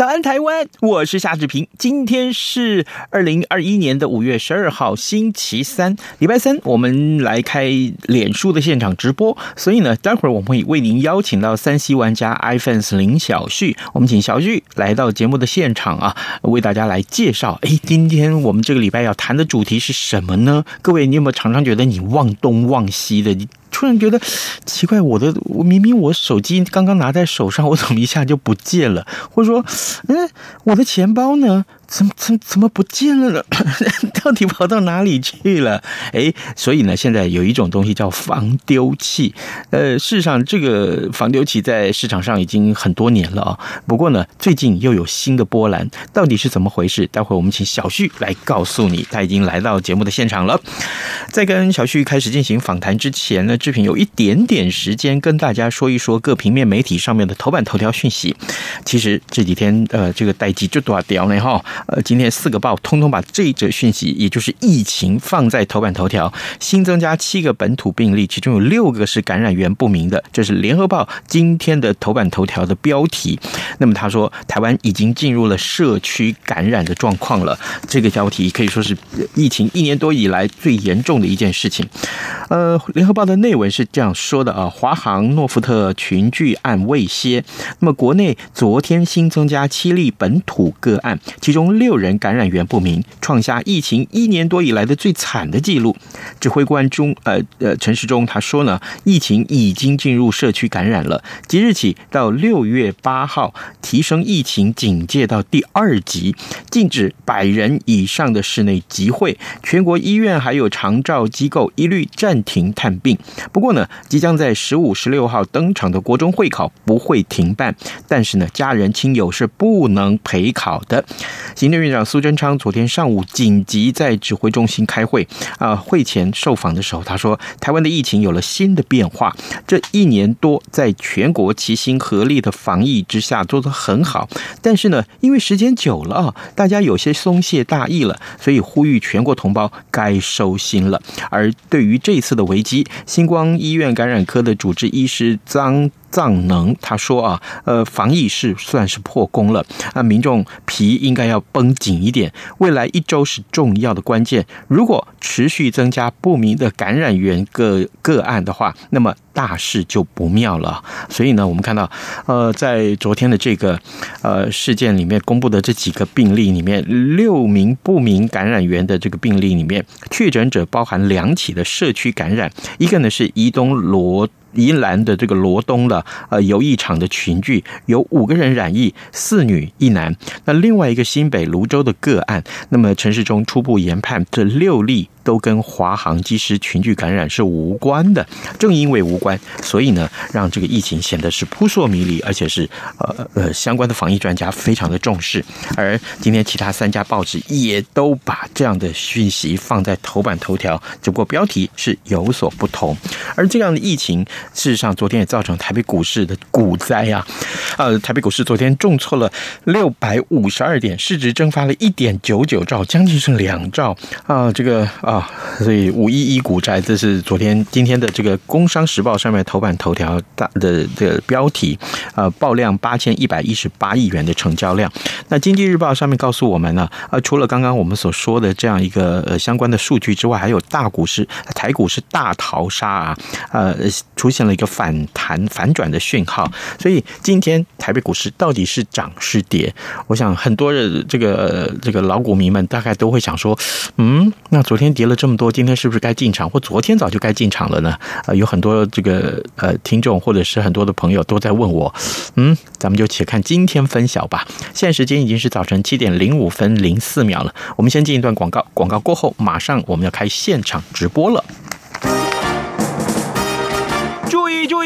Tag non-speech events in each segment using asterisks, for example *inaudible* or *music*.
早安，台湾！我是夏志平。今天是二零二一年的五月十二号，星期三，礼拜三。我们来开脸书的现场直播，所以呢，待会儿我们会为您邀请到三 C 玩家 iPhone 林小旭，我们请小旭来到节目的现场啊，为大家来介绍。哎，今天我们这个礼拜要谈的主题是什么呢？各位，你有没有常常觉得你忘东忘西的？突然觉得奇怪，我的我明明我手机刚刚拿在手上，我怎么一下就不见了？或者说，嗯，我的钱包呢？怎么怎么怎么不见了呢？*laughs* 到底跑到哪里去了？哎，所以呢，现在有一种东西叫防丢器。呃，事实上，这个防丢器在市场上已经很多年了啊。不过呢，最近又有新的波澜，到底是怎么回事？待会我们请小旭来告诉你。他已经来到节目的现场了。在跟小旭开始进行访谈之前呢，志平有一点点时间跟大家说一说各平面媒体上面的头版头条讯息。其实这几天，呃，这个待机就多掉呢哈。呃，今天四个报通通把这一则讯息，也就是疫情放在头版头条，新增加七个本土病例，其中有六个是感染源不明的，这是联合报今天的头版头条的标题。那么他说，台湾已经进入了社区感染的状况了，这个标题可以说是疫情一年多以来最严重的一件事情。呃，联合报的内文是这样说的啊，华航诺富特群聚案未歇，那么国内昨天新增加七例本土个案，其中。六人感染源不明，创下疫情一年多以来的最惨的记录。指挥官中，呃呃，陈时中他说呢，疫情已经进入社区感染了。即日起到六月八号，提升疫情警戒到第二级，禁止百人以上的室内集会。全国医院还有长照机构一律暂停探病。不过呢，即将在十五、十六号登场的国中会考不会停办，但是呢，家人亲友是不能陪考的。行政院长苏贞昌昨天上午紧急在指挥中心开会啊，会前受访的时候，他说台湾的疫情有了新的变化。这一年多，在全国齐心合力的防疫之下做得很好，但是呢，因为时间久了啊，大家有些松懈大意了，所以呼吁全国同胞该收心了。而对于这次的危机，星光医院感染科的主治医师张。藏能他说啊，呃，防疫是算是破功了啊，民众皮应该要绷紧一点。未来一周是重要的关键，如果持续增加不明的感染源个个案的话，那么大事就不妙了。所以呢，我们看到，呃，在昨天的这个呃事件里面公布的这几个病例里面，六名不明感染源的这个病例里面，确诊者包含两起的社区感染，一个呢是宜东罗。宜兰的这个罗东的呃游艺场的群聚有五个人染疫，四女一男。那另外一个新北泸州的个案，那么陈时中初步研判这六例。都跟华航机师群聚感染是无关的，正因为无关，所以呢，让这个疫情显得是扑朔迷离，而且是呃呃相关的防疫专家非常的重视。而今天其他三家报纸也都把这样的讯息放在头版头条，只不过标题是有所不同。而这样的疫情，事实上昨天也造成台北股市的股灾啊！呃，台北股市昨天重挫了六百五十二点，市值蒸发了一点九九兆，将近是两兆啊！这个。啊，所以五一一股灾，这是昨天今天的这个《工商时报》上面头版头条大的这个标题，呃，爆量八千一百一十八亿元的成交量。那《经济日报》上面告诉我们呢，呃，除了刚刚我们所说的这样一个呃相关的数据之外，还有大股市台股是大逃杀啊，呃，除出现了一个反弹反转的讯号。所以今天台北股市到底是涨是跌？我想很多的这个这个老股民们大概都会想说，嗯，那昨天。跌了这么多，今天是不是该进场？或昨天早就该进场了呢？呃，有很多这个呃听众或者是很多的朋友都在问我，嗯，咱们就且看今天分晓吧。现在时间已经是早晨七点零五分零四秒了，我们先进一段广告，广告过后马上我们要开现场直播了。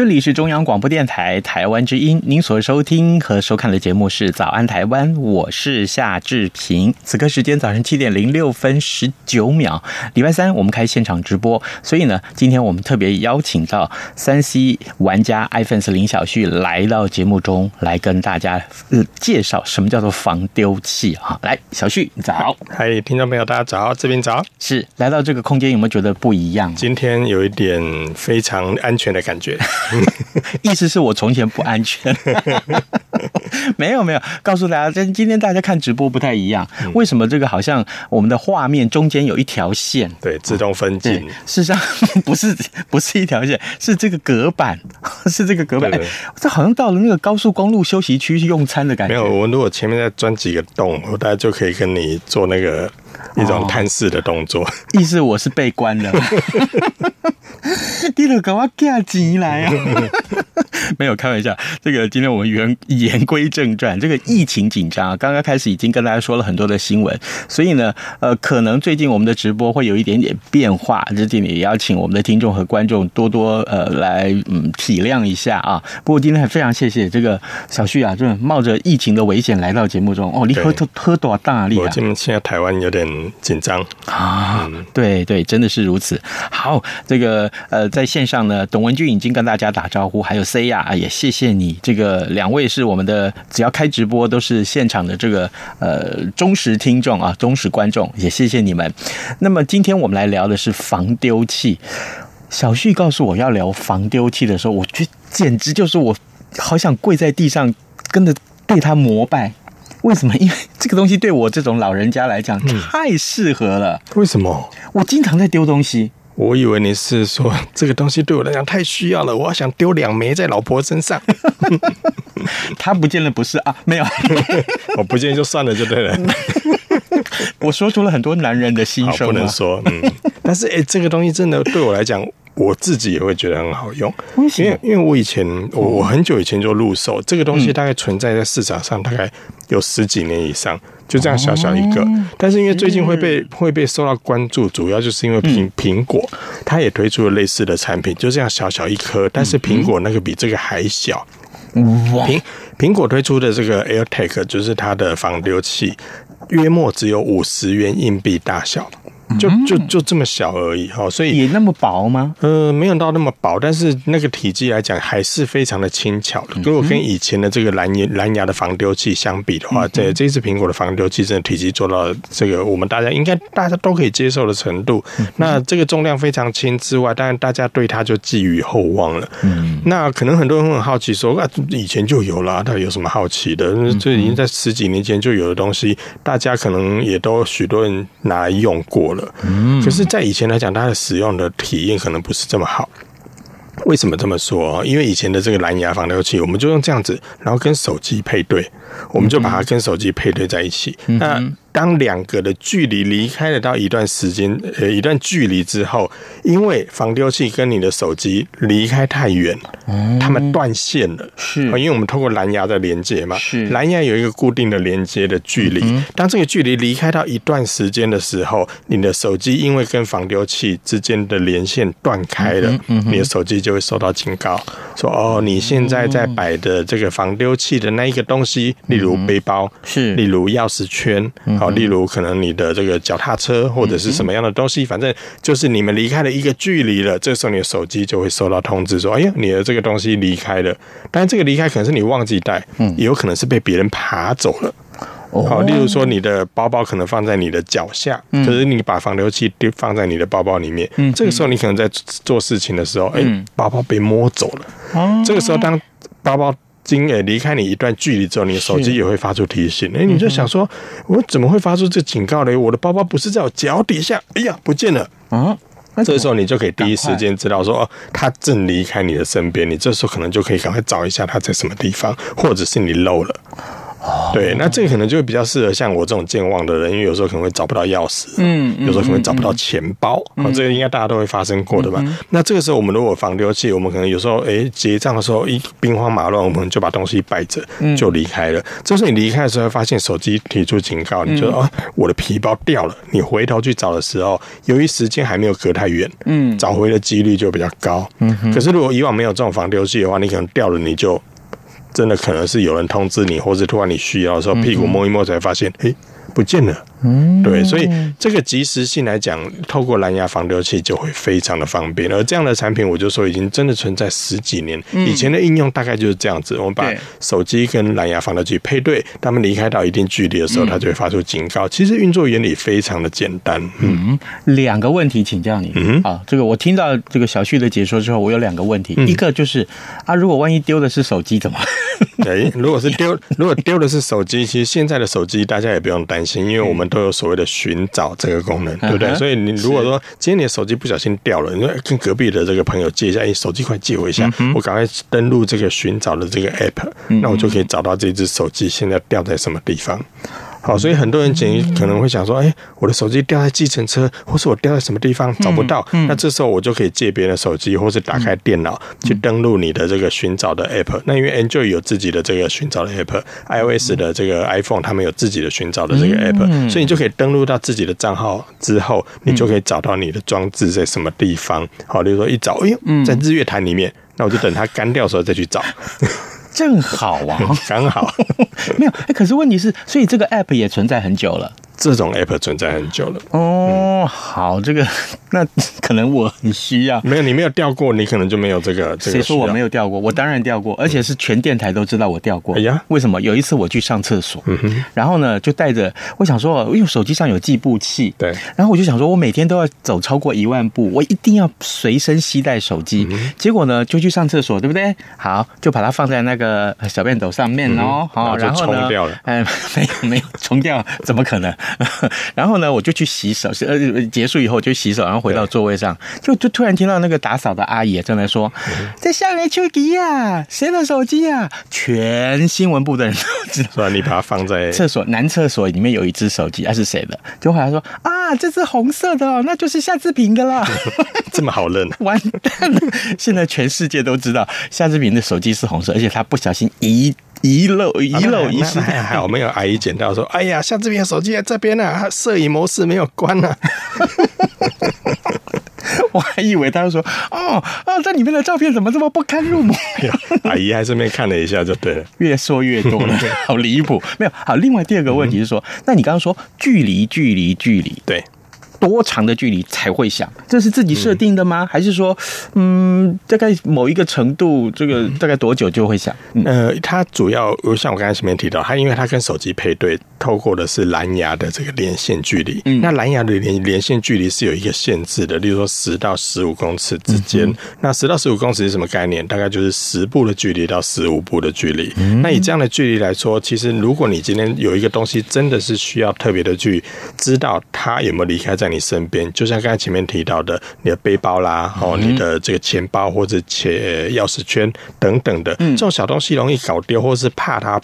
这里是中央广播电台台湾之音，您所收听和收看的节目是《早安台湾》，我是夏志平。此刻时间早上七点零六分十九秒，礼拜三我们开现场直播，所以呢，今天我们特别邀请到三 C 玩家 iPhone 四林小旭来到节目中来跟大家介绍什么叫做防丢器啊！来，小旭你早，嗨，听众朋友大家早，这边早，是来到这个空间有没有觉得不一样？今天有一点非常安全的感觉。*laughs* *laughs* 意思是我从前不安全，*laughs* 没有没有，告诉大家，今今天大家看直播不太一样，为什么这个好像我们的画面中间有一条线？对，自动分镜。事实上不是不是一条线，是这个隔板，*laughs* 是这个隔板。这好像到了那个高速公路休息区去用餐的感觉。没有，我如果前面再钻几个洞，我大家就可以跟你做那个一种探视的动作。意思我是被关了。*laughs* 你都给我寄钱来啊！没有开玩笑，这个今天我们言言归正传，这个疫情紧张，刚刚开始已经跟大家说了很多的新闻，所以呢，呃，可能最近我们的直播会有一点点变化，这里也邀请我们的听众和观众多多呃来嗯体谅一下啊。不过今天还非常谢谢这个小旭啊，就冒着疫情的危险来到节目中哦，你喝喝多大力啊？我今天现在台湾有点紧张啊，对对，真的是如此。好，这个呃，在线上呢，董文俊已经跟大家打招呼，还有 C 亚啊，也谢谢你。这个两位是我们的，只要开直播都是现场的这个呃忠实听众啊，忠实观众，也谢谢你们。那么今天我们来聊的是防丢器。小旭告诉我要聊防丢器的时候，我觉得简直就是我好想跪在地上跟着对他膜拜。为什么？因为这个东西对我这种老人家来讲太适合了。为什么？我经常在丢东西。我以为你是说 *laughs* 这个东西对我来讲太需要了，我要想丢两枚在老婆身上。*laughs* 他不见得不是啊，没有，*laughs* 我不见就算了就对了。我说出了很多男人的心声，不能说。嗯，但是哎，这个东西真的对我来讲，我自己也会觉得很好用。为什么？因为因为我以前我我很久以前就入手这个东西，大概存在在市场上大概有十几年以上。就这样小小一个，但是因为最近会被会被受到关注，主要就是因为苹苹果，它也推出了类似的产品，就这样小小一颗，但是苹果那个比这个还小。苹苹果推出的这个 AirTag 就是它的防丢器，约莫只有五十元硬币大小。就就就这么小而已哈，所以也那么薄吗？呃，没有到那么薄，但是那个体积来讲还是非常的轻巧的。如果跟以前的这个蓝牙蓝牙的防丢器相比的话，这这次苹果的防丢器真的体积做到这个我们大家应该大家都可以接受的程度。那这个重量非常轻之外，当然大家对它就寄予厚望了。嗯，那可能很多人会很好奇说，啊，以前就有了，到底有什么好奇的？这已经在十几年前就有的东西，大家可能也都许多人拿来用过了。嗯，可是，在以前来讲，它的使用的体验可能不是这么好。为什么这么说？因为以前的这个蓝牙防丢器，我们就用这样子，然后跟手机配对，我们就把它跟手机配对在一起。那当两个的距离离开了到一段时间，呃，一段距离之后，因为防丢器跟你的手机离开太远，它们断线了。是，因为我们通过蓝牙在连接嘛，是蓝牙有一个固定的连接的距离。当这个距离离开到一段时间的时候，你的手机因为跟防丢器之间的连线断开了，你的手机就会收到警告，说哦，你现在在摆的这个防丢器的那一个东西例如背包，是，例如钥匙圈，好，例如可能你的这个脚踏车或者是什么样的东西，反正就是你们离开了一个距离了，这时候你的手机就会收到通知说，哎呀，你的这个东西离开了。但这个离开可能是你忘记带，嗯，也有可能是被别人爬走了。好，例如说你的包包可能放在你的脚下，可是你把防流器丢放在你的包包里面，这个时候你可能在做事情的时候，哎，包包被摸走了。这个时候当包包经诶离开你一段距离之后，你的手机也会发出提醒。哎，你就想说，我怎么会发出这警告呢？我的包包不是在我脚底下？哎呀，不见了啊！这时候你就可以第一时间知道说，哦，他正离开你的身边。你这时候可能就可以赶快找一下他在什么地方，或者是你漏了。对，那这个可能就会比较适合像我这种健忘的人，因为有时候可能会找不到钥匙，嗯，有时候可能会找不到钱包，啊，这个应该大家都会发生过的吧？那这个时候我们如果防丢器，我们可能有时候哎结账的时候一兵荒马乱，我们就把东西摆着就离开了。这时候你离开的时候，发现手机提出警告，你就说哦，我的皮包掉了。你回头去找的时候，由于时间还没有隔太远，嗯，找回的几率就比较高。嗯，可是如果以往没有这种防丢器的话，你可能掉了你就。真的可能是有人通知你，或者突然你需要的时候，屁股摸一摸才发现，哎，不见了。嗯，对，所以这个及时性来讲，透过蓝牙防丢器就会非常的方便。而这样的产品，我就说已经真的存在十几年。以前的应用大概就是这样子，我们把手机跟蓝牙防丢器配对，他们离开到一定距离的时候，它就会发出警告。其实运作原理非常的简单。嗯，两个问题请教你。嗯，啊，这个我听到这个小旭的解说之后，我有两个问题。一个就是啊，如果万一丢的是手机怎么？*laughs* 对，如果是丢，*laughs* 如果丢的是手机，其实现在的手机大家也不用担心，因为我们都有所谓的寻找这个功能，对不对？所以你如果说今天你的手机不小心掉了，你说跟隔壁的这个朋友借一下，哎，手机快借我一下，我赶快登录这个寻找的这个 app，那我就可以找到这只手机现在掉在什么地方。好，所以很多人可能会想说，哎，我的手机掉在计程车，或是我掉在什么地方找不到，那这时候我就可以借别人的手机，或是打开电脑去登录你的这个寻找的 app。那因为 Android 有自己的这个寻找的 app，iOS 的这个 iPhone 他们有自己的寻找的这个 app，所以你就可以登录到自己的账号之后，你就可以找到你的装置在什么地方。好，例如说一找，哎呦，在日月潭里面，那我就等它干掉的时候再去找。*laughs* 正好啊，*laughs* 刚好 *laughs* 没有哎，可是问题是，所以这个 app 也存在很久了。这种 app 存在很久了哦。好，这个 *laughs* 那可能我很需要。没有，你没有掉过，你可能就没有这个。谁说我没有掉过？我当然掉过，而且是全电台都知道我掉过。哎呀，为什么？有一次我去上厕所，然后呢就带着，我想说，因为手机上有计步器，对，然后我就想说，我每天都要走超过一万步，我一定要随身携带手机。结果呢，就去上厕所，对不对？好，就把它放在那个小便斗上面哦。好，然后呢，哎，没有没有冲掉，怎么可能？*laughs* 然后呢，我就去洗手，呃，结束以后就洗手，然后回到座位上，就就突然听到那个打扫的阿姨正在说：“在下面手机呀，谁的手机呀？”全新闻部的人都知道。说你把它放在厕所男厕所里面有一只手机，那是谁的？就后来说啊，这是红色的哦，那就是夏志平的啦。*laughs* 这么好认？*laughs* 完蛋了！现在全世界都知道夏志平的手机是红色，而且他不小心一。遗漏遗漏遗失，还好没有阿姨捡到说，哎呀，像这边手机在这边呢，啊，摄影模式没有关呢，啊。*laughs* 我还以为他说，哦哦，这里面的照片怎么这么不堪入目？阿姨还顺便看了一下就对了，越说越多了，*laughs* 好离谱。没有好，另外第二个问题是说，嗯、那你刚刚说距离距离距离，对。多长的距离才会响？这是自己设定的吗？还是说，嗯，大概某一个程度，这个大概多久就会响？呃，它主要像我刚才前面提到，它因为它跟手机配对，透过的是蓝牙的这个连线距离。嗯，那蓝牙的连连线距离是有一个限制的，例如说十到十五公尺之间。嗯、那十到十五公尺是什么概念？大概就是十步的距离到十五步的距离。嗯、那以这样的距离来说，其实如果你今天有一个东西真的是需要特别的去知道它有没有离开在。你身边，就像刚才前面提到的，你的背包啦，哦，你的这个钱包或者钱钥匙圈等等的，这种小东西容易搞丢，或是怕它。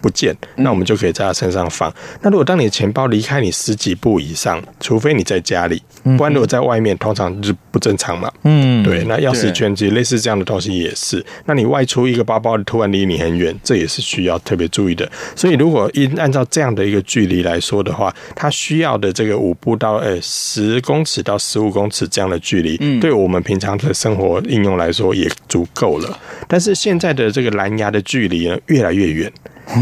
不见，那我们就可以在他身上放。那如果当你的钱包离开你十几步以上，除非你在家里，不然如果在外面，通常就不正常嘛。嗯，对。那钥匙圈其实类似这样的东西也是。那你外出一个包包突然离你很远，这也是需要特别注意的。所以如果一按照这样的一个距离来说的话，它需要的这个五步到呃十公尺到十五公尺这样的距离，嗯，对我们平常的生活应用来说也足够了。但是现在的这个蓝牙的距离呢，越来越远。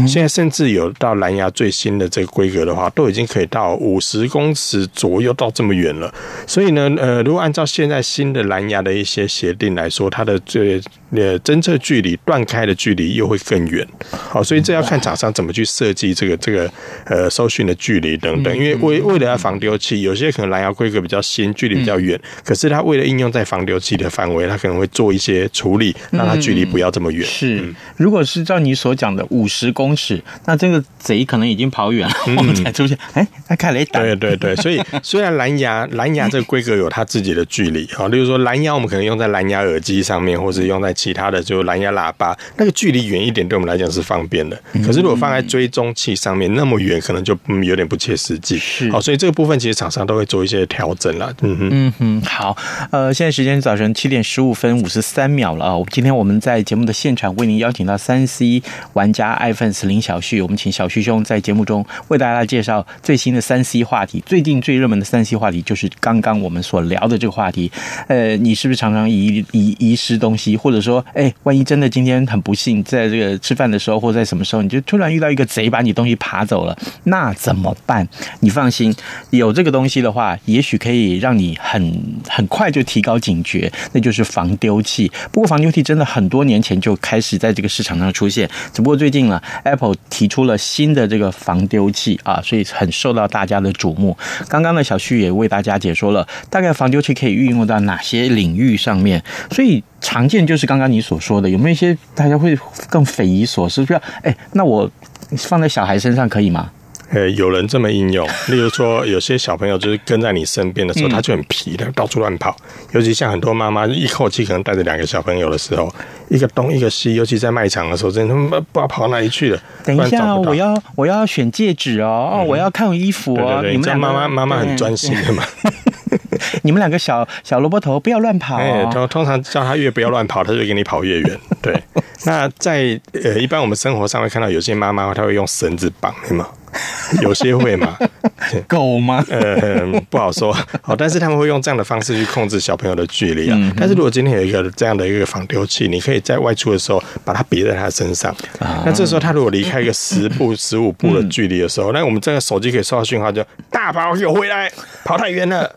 现在甚至有到蓝牙最新的这个规格的话，都已经可以到五十公尺左右，到这么远了。所以呢，呃，如果按照现在新的蓝牙的一些协定来说，它的这呃侦测距离断开的距离又会更远。好，所以这要看厂商怎么去设计这个这个呃收讯的距离等等。因为为为了要防丢器，有些可能蓝牙规格比较新，距离比较远，可是它为了应用在防丢器的范围，它可能会做一些处理，让它距离不要这么远。是，如果是照你所讲的五十公尺，那这个贼可能已经跑远了，我们才出现。哎，他开雷达。对对对，所以 *laughs* 虽然蓝牙蓝牙这个规格有它自己的距离啊，例如说蓝牙我们可能用在蓝牙耳机上面，或是用在其他的就蓝牙喇叭，那个距离远一点，对我们来讲是方便的。可是如果放在追踪器上面那么远，可能就有点不切实际。是，好，所以这个部分其实厂商都会做一些调整了。嗯哼，嗯哼，好，呃，现在时间早晨七点十五分五十三秒了啊。今天我们在节目的现场为您邀请到三 C 玩家爱粉丝林小旭，我们请小旭兄在节目中为大家介绍最新的三 C 话题。最近最热门的三 C 话题就是刚刚我们所聊的这个话题。呃，你是不是常常遗遗遗失东西，或者说，哎，万一真的今天很不幸，在这个吃饭的时候或在什么时候，你就突然遇到一个贼把你东西扒走了，那怎么办？你放心，有这个东西的话，也许可以让你很很快就提高警觉，那就是防丢器。不过防丢器真的很多年前就开始在这个市场上出现，只不过最近呢，Apple 提出了新的这个防丢器啊，所以很受到大家的瞩目。刚刚呢，小旭也为大家解说了大概防丢器可以运用到哪些领域上面，所以常见就是刚刚你所说的，有没有一些大家会更匪夷所思？不要哎，那我放在小孩身上可以吗？呃，有人这么应用，例如说，有些小朋友就是跟在你身边的时候，他就很皮的到处乱跑。尤其像很多妈妈一口气可能带着两个小朋友的时候，一个东一个西，尤其在卖场的时候，真的他们不知道跑哪里去了。等一下，我要我要选戒指哦，哦，我要看衣服哦。对对对，你们妈妈妈妈很专心的嘛。*laughs* 你们两个小小萝卜头不要乱跑。哎，通通常叫他越不要乱跑，他就给你跑越远。对，*laughs* 那在呃，一般我们生活上会看到有些妈妈，她会用绳子绑，对吗？*laughs* 有些会嘛，*laughs* 狗吗？*laughs* 呃，不好说。好，但是他们会用这样的方式去控制小朋友的距离啊。嗯、但是如果今天有一个这样的一个防丢器，你可以在外出的时候把它别在他身上。啊、那这时候他如果离开一个十步、十五步的距离的时候，嗯、那我们这个手机可以收到讯号，就大宝有回来，跑太远了。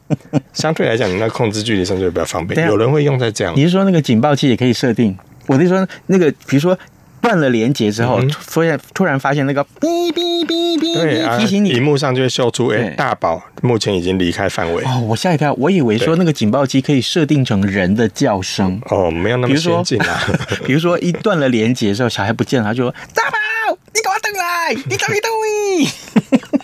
相对来讲，你那控制距离相对比较方便。有人会用在这样。你是说那个警报器也可以设定？我是说那个，比如说。断了连接之后，突然突然发现那个哔哔哔哔提醒你，屏幕上就会秀出，哎，大宝目前已经离开范围。哦，我吓一跳，我以为说那个警报器可以设定成人的叫声。哦，没有那么先进啊。*laughs* 比如说一断了连接之后，小孩不见了，他就说：“大宝，你给我等来，你等一等。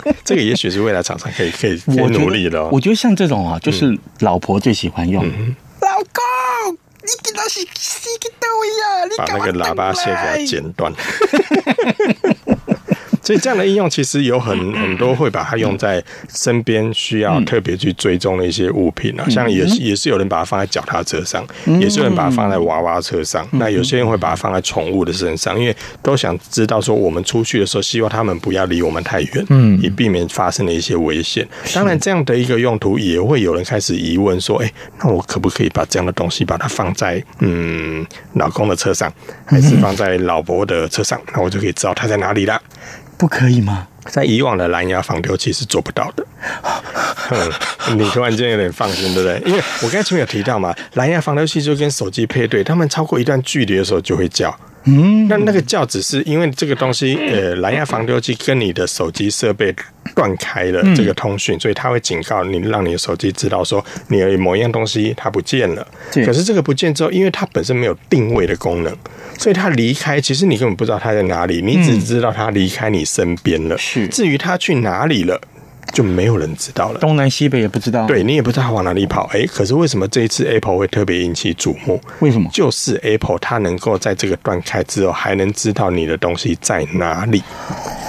*laughs* ”这个也许是未来厂商可以可以努力的。我觉得像这种啊，就是老婆最喜欢用。你给他洗洗个头呀！把那个喇叭线给它剪断。*laughs* 所以这样的应用其实有很很多会把它用在身边需要特别去追踪的一些物品啊，像也是也是有人把它放在脚踏车上，也是有人把它放在娃娃车上，那有些人会把它放在宠物的身上，因为都想知道说我们出去的时候，希望他们不要离我们太远，嗯，以避免发生的一些危险。当然，这样的一个用途也会有人开始疑问说，哎，那我可不可以把这样的东西把它放在嗯老公的车上，还是放在老婆的车上？那我就可以知道它在哪里了。不可以吗？在以往的蓝牙防丢器是做不到的。嗯，你突然间有点放心，对不对？因为我刚才前面有提到嘛，蓝牙防丢器就跟手机配对，他们超过一段距离的时候就会叫。嗯，那那个叫只是因为这个东西，呃，蓝牙防丢器跟你的手机设备断开了这个通讯，所以它会警告你，让你的手机知道说你有某一样东西它不见了。可是这个不见之后，因为它本身没有定位的功能，所以它离开，其实你根本不知道它在哪里，你只知道它离开你身边了。是，至于它去哪里了，就没有人知道了，东南西北也不知道，对，你也不知道他往哪里跑。哎，可是为什么这一次 Apple 会特别引起瞩目？为什么？就是 Apple 它能够在这个断开之后，还能知道你的东西在哪里。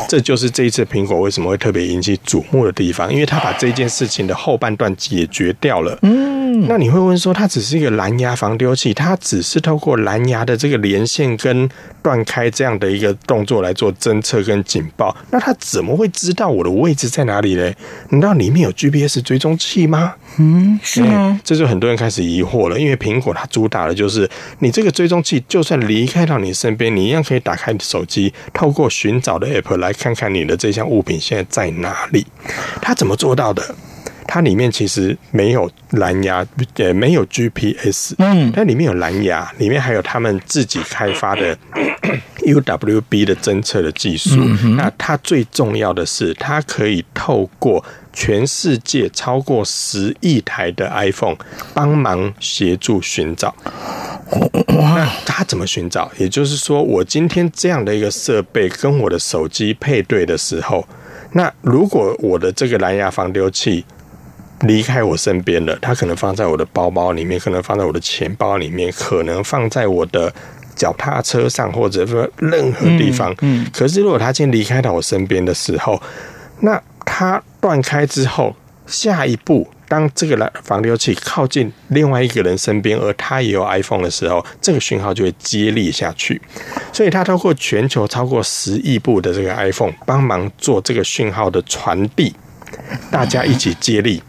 这就是这一次苹果为什么会特别引起瞩目的地方，因为它把这件事情的后半段解决掉了。嗯，那你会问说，它只是一个蓝牙防丢器，它只是透过蓝牙的这个连线跟断开这样的一个动作来做侦测跟警报，那它怎么会知道我的位置在哪里嘞？难道里面有 GPS 追踪器吗？嗯，是吗？欸，这就很多人开始疑惑了，因为苹果它主打的就是你这个追踪器，就算离开到你身边，你一样可以打开你手机，透过寻找的 App 来看看你的这项物品现在在哪里。它怎么做到的？它里面其实没有蓝牙，也没有 GPS，嗯，它里面有蓝牙，里面还有他们自己开发的 *coughs* UWB 的侦测的技术。嗯、那它最重要的是，它可以透过全世界超过十亿台的 iPhone 帮忙协助寻找。那它怎么寻找？也就是说，我今天这样的一个设备跟我的手机配对的时候，那如果我的这个蓝牙防丢器，离开我身边了，它可能放在我的包包里面，可能放在我的钱包里面，可能放在我的脚踏车上，或者说任何地方。嗯，嗯，可是如果它今天离开到我身边的时候，那它断开之后，下一步，当这个防丢器靠近另外一个人身边，而他也有 iPhone 的时候，这个讯号就会接力下去。所以，它透过全球超过十亿部的这个 iPhone 帮忙做这个讯号的传递，大家一起接力。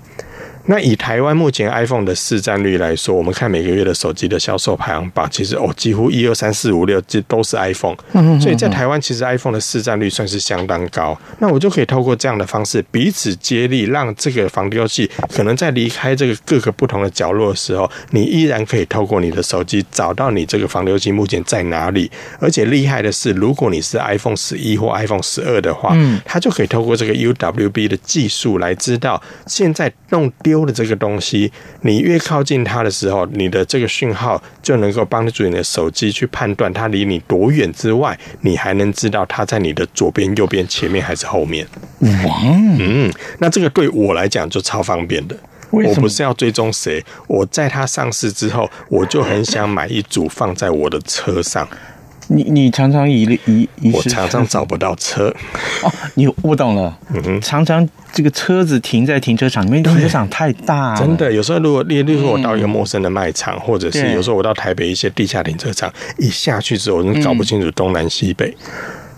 那以台湾目前 iPhone 的市占率来说，我们看每个月的手机的销售排行榜，其实哦，几乎一二三四五六这都是 iPhone。所以在台湾，其实 iPhone 的市占率算是相当高。那我就可以透过这样的方式彼此接力，让这个防丢器可能在离开这个各个不同的角落的时候，你依然可以透过你的手机找到你这个防丢器目前在哪里。而且厉害的是，如果你是 iPhone 十一或 iPhone 十二的话，嗯它就可以透过这个 UWB 的技术来知道现在弄丢。的这个东西，你越靠近它的时候，你的这个讯号就能够帮助你的手机去判断它离你多远之外，你还能知道它在你的左边、右边、前面还是后面。哇，嗯，那这个对我来讲就超方便的。我不是要追踪谁，我在它上市之后，我就很想买一组放在我的车上。你你常常以以以我常常找不到车 *laughs* 哦，你我懂了，嗯哼，常常这个车子停在停车场里面，停车场太大，真的。有时候如果例例如说我到一个陌生的卖场，嗯、或者是有时候我到台北一些地下停车场，一下去之后，我就搞不清楚东南西北。嗯、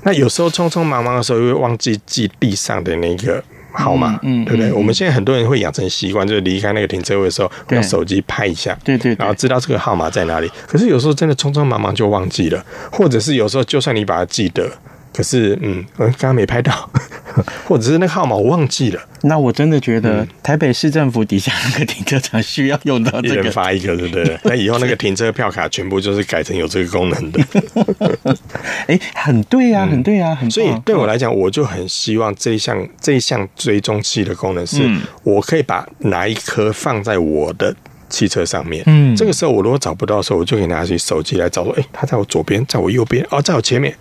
那有时候匆匆忙忙的时候，又会忘记记地上的那个。号码，嗯，对不对？嗯、我们现在很多人会养成习惯，就是离开那个停车位的时候，用手机拍一下，对对，然后知道这个号码在哪里。可是有时候真的匆匆忙忙就忘记了，或者是有时候就算你把它记得。可是，嗯，刚刚没拍到，*laughs* 或者是那个号码我忘记了。那我真的觉得台北市政府底下那个停车场需要用到这个，一人发一个，对不对？*laughs* 那以后那个停车票卡全部就是改成有这个功能的。*laughs* 哎，很对啊，很对啊，很。所以对我来讲，我就很希望这一项这一项追踪器的功能是，我可以把哪一颗放在我的汽车上面。嗯，这个时候我如果找不到的时候，我就可以拿起手机来找说，哎，它在我左边，在我右边，哦，在我前面。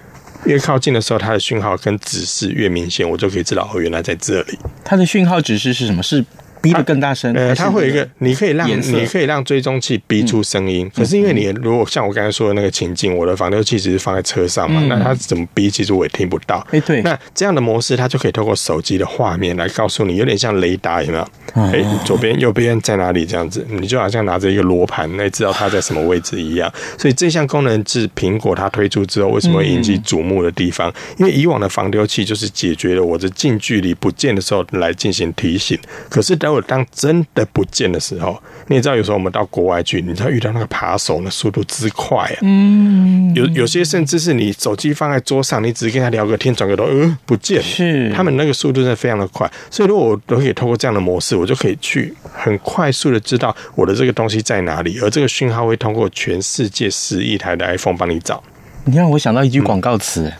越靠近的时候，它的讯号跟指示越明显，我就可以知道哦，原来在这里。它的讯号指示是什么？是？逼得更大声，呃，它会有一个，你可以让你可以让追踪器逼出声音。可是因为你如果像我刚才说的那个情境，我的防丢器只是放在车上嘛，那它怎么逼，其实我也听不到。哎，对，那这样的模式，它就可以透过手机的画面来告诉你，有点像雷达，有没有？哎，左边、右边在哪里？这样子，你就好像拿着一个罗盘那知道它在什么位置一样。所以这项功能是苹果它推出之后，为什么会引起瞩目的地方？因为以往的防丢器就是解决了我的近距离不见的时候来进行提醒，可是等。如果当真的不见的时候，你也知道，有时候我们到国外去，你知道遇到那个扒手，那速度之快啊！嗯，有有些甚至是你手机放在桌上，你只是跟他聊个天，转个头，呃，不见了。是，他们那个速度真的非常的快。所以，如果我都可以透过这样的模式，我就可以去很快速的知道我的这个东西在哪里，而这个讯号会通过全世界十亿台的 iPhone 帮你找。你让我想到一句广告词。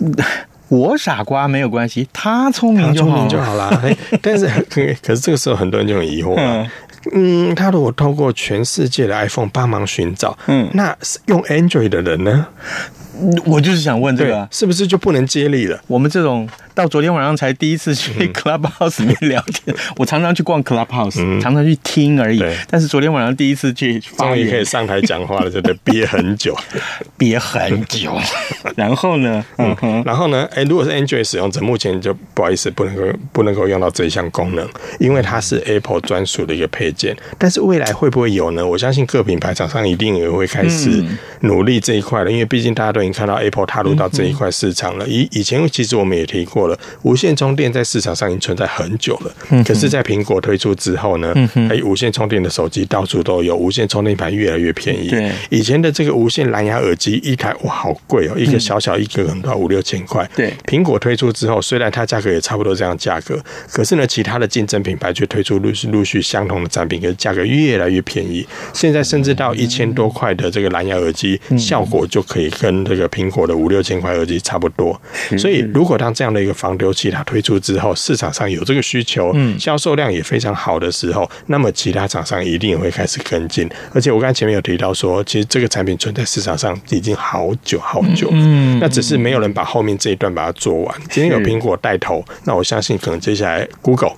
嗯我傻瓜没有关系，他聪明就好，就 *laughs* 好了。但是 *laughs* 可是这个时候很多人就很疑惑了。嗯，他如果透过全世界的 iPhone 帮忙寻找，嗯，那用 Android 的人呢？我就是想问这个，是不是就不能接力了？我们这种到昨天晚上才第一次去 Clubhouse 里面聊天。*laughs* 我常常去逛 Clubhouse，常常去听而已。但是昨天晚上第一次去，终于可以上台讲话了，真的憋很久，憋很久。*laughs* *laughs* 然后呢，嗯哼，然后呢，哎，如果是 Android 使用者，目前就不好意思，不能够不能够用到这一项功能，因为它是 Apple 专属的一个配件。但是未来会不会有呢？我相信各品牌厂商一定也会开始努力这一块了，因为毕竟大家都已经看到 Apple 踏入到这一块市场了。以以前其实我们也提过了，无线充电在市场上已经存在很久了。嗯可是，在苹果推出之后呢，哎，无线充电的手机到处都有，无线充电盘越来越便宜。对，以前的这个无线蓝牙耳机一台哇，好贵哦，一个小小一个可能都要五六千块。对，苹果推出之后，虽然它价格也差不多这样价格，可是呢，其他的竞争品牌却推出陆续陆续相同的产品，可是价格越来越便宜。现在甚至到一千多块的这个蓝牙耳机，效果就可以跟这个苹果的五六千块耳机差不多。所以，如果当这样的一个防丢器它推出之后，市场上有这个需求，销售量也非常好的时候，那么其他厂商一定也会开始跟进。而且我刚才前面有提到说，其实这个产品存在市场上已经好久好久，嗯，那只是没有人把后面这一段把它做完。今天有苹果带头，那我相信可能接下来 Google。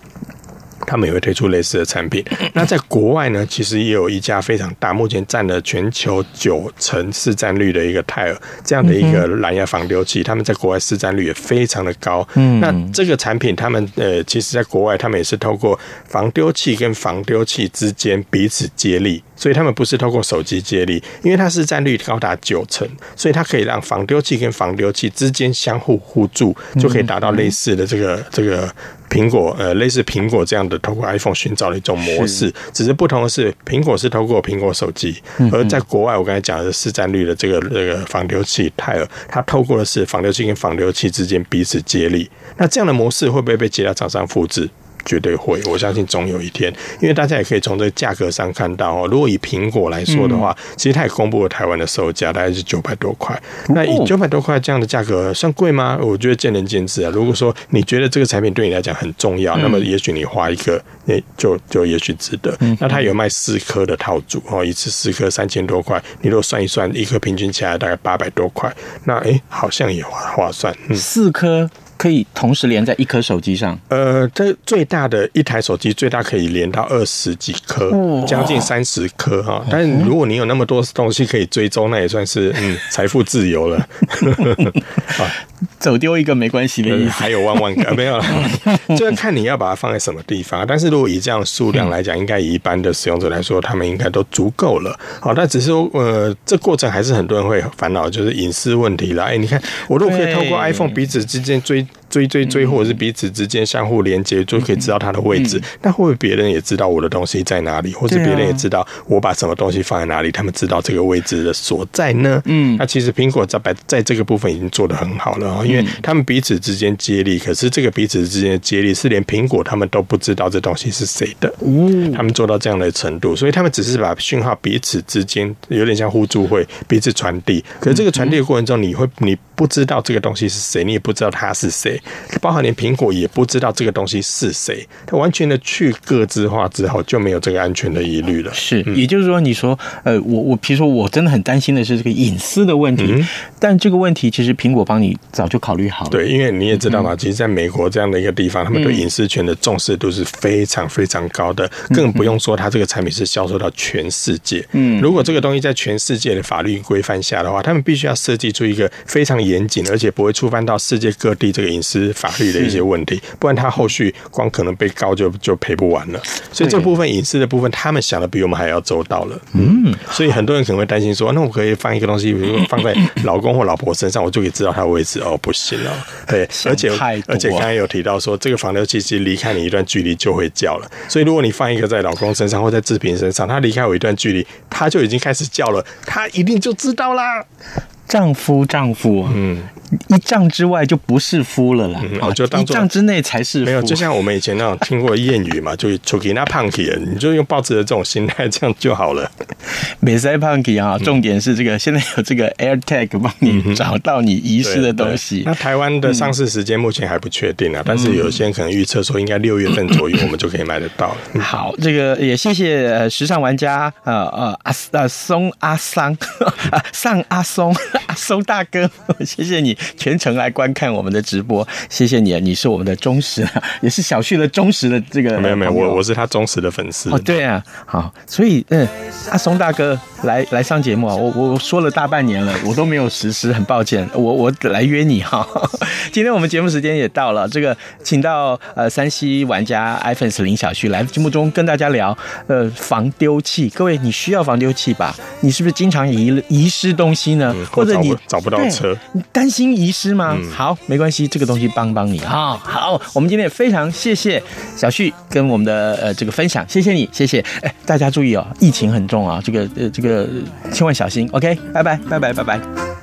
他们也会推出类似的产品。*laughs* 那在国外呢，其实也有一家非常大，目前占了全球九成市占率的一个泰尔这样的一个蓝牙防丢器，他们在国外市占率也非常的高。那这个产品，他们呃，其实在国外，他们也是透过防丢器跟防丢器之间彼此接力，所以他们不是透过手机接力，因为它市占率高达九成，所以它可以让防丢器跟防丢器之间相互互助，就可以达到类似的这个这个。苹果呃，类似苹果这样的透过 iPhone 寻找的一种模式，是只是不同的是，苹果是透过苹果手机，而在国外，我刚才讲的是市占率的这个这个防丢器泰尔，它透过的是防丢器跟防丢器之间彼此接力，那这样的模式会不会被其他厂商复制？绝对会，我相信总有一天，因为大家也可以从这个价格上看到哦。如果以苹果来说的话，其实它也公布了台湾的售价，大概是九百多块。那以九百多块这样的价格算贵吗？我觉得见仁见智啊。如果说你觉得这个产品对你来讲很重要，那么也许你花一个，诶，就就也许值得。那它有卖四颗的套组哦，一次四颗三千多块。你如果算一算，一颗平均起来大概八百多块，那诶，好像也划划算。嗯，四颗。可以同时连在一颗手机上。呃，这最大的一台手机最大可以连到二十几颗，将近三十颗哈。但是如果你有那么多东西可以追踪，那也算是嗯 *laughs* 财富自由了。啊，*laughs* 走丢一个没关系的意思，还有万万个 *laughs* 没有了，就要看你要把它放在什么地方。但是如果以这样数量来讲，应该以一般的使用者来说，他们应该都足够了。好，但只是说呃，这过程还是很多人会烦恼，就是隐私问题啦。哎，你看，我如果可以透过 iPhone 彼此之间追。追追追，或者是彼此之间相互连接，就可以知道它的位置。那会不会别人也知道我的东西在哪里，或者别人也知道我把什么东西放在哪里？他们知道这个位置的所在呢？嗯，那其实苹果在在在这个部分已经做得很好了啊，因为他们彼此之间接力，可是这个彼此之间的接力是连苹果他们都不知道这东西是谁的。嗯，他们做到这样的程度，所以他们只是把讯号彼此之间有点像互助会彼此传递。可是这个传递的过程中，你会你不知道这个东西是谁，你也不知道他是谁。包含连苹果也不知道这个东西是谁，它完全的去各自化之后，就没有这个安全的疑虑了。是，也就是说，你说，呃，我我，比如说，我真的很担心的是这个隐私的问题，但这个问题其实苹果帮你早就考虑好了。对，因为你也知道嘛，其实在美国这样的一个地方，他们对隐私权的重视度是非常非常高的，更不用说它这个产品是销售到全世界。嗯，如果这个东西在全世界的法律规范下的话，他们必须要设计出一个非常严谨，而且不会触犯到世界各地这个隐私法律的一些问题，不然他后续光可能被告就就赔不完了。所以这部分隐私的部分，他们想的比我们还要周到了。嗯，所以很多人可能会担心说，那我可以放一个东西，比如说放在老公或老婆身上，我就可以知道他的位置。哦，不行哦。对，而且而且刚才有提到说，这个防盗器其实离开你一段距离就会叫了。所以如果你放一个在老公身上或在志平身上，他离开我一段距离，他就已经开始叫了，他一定就知道啦。丈夫，丈夫，嗯。一丈之外就不是夫了啦，哦，就当一丈之内才是夫。没有，就像我们以前那种听过谚语嘛，就出给那胖气，你就用抱持的这种心态，这样就好了。*laughs* 美塞胖体啊，重点是这个，现在有这个 AirTag 帮你找到你遗失的东西。那台湾的上市时间目前还不确定啊，但是有些人可能预测说，应该六月份左右我们就可以买得到。好，这个也谢谢时尚玩家，呃呃阿呃松阿桑 *laughs* 啊上阿松阿松大哥，*laughs* 谢谢你全程来观看我们的直播，谢谢你，你是我们的忠实，*laughs* 也是小旭的忠实的这个。没有没有，我我是他忠实的粉丝。哦，对啊，好，所以嗯，阿松大哥来来上节目啊，我我说了大半年了，我都没有实施，很抱歉，我我来约你哈。*laughs* 今天我们节目时间也到了，这个请到呃山西玩家 iPhone 林小旭来节目中跟大家聊呃防丢器，各位你需要防丢器吧？你是不是经常遗遗失东西呢？嗯、或者你找不到车，你担心遗失吗？嗯、好，没关系，这个东西帮帮你啊、哦。好，我们今天也非常谢谢小旭跟我们的呃这个分享，谢谢你，谢谢。哎，大家注意哦，疫情很重啊，这个呃这个千万小心。OK，拜拜，拜拜，拜拜。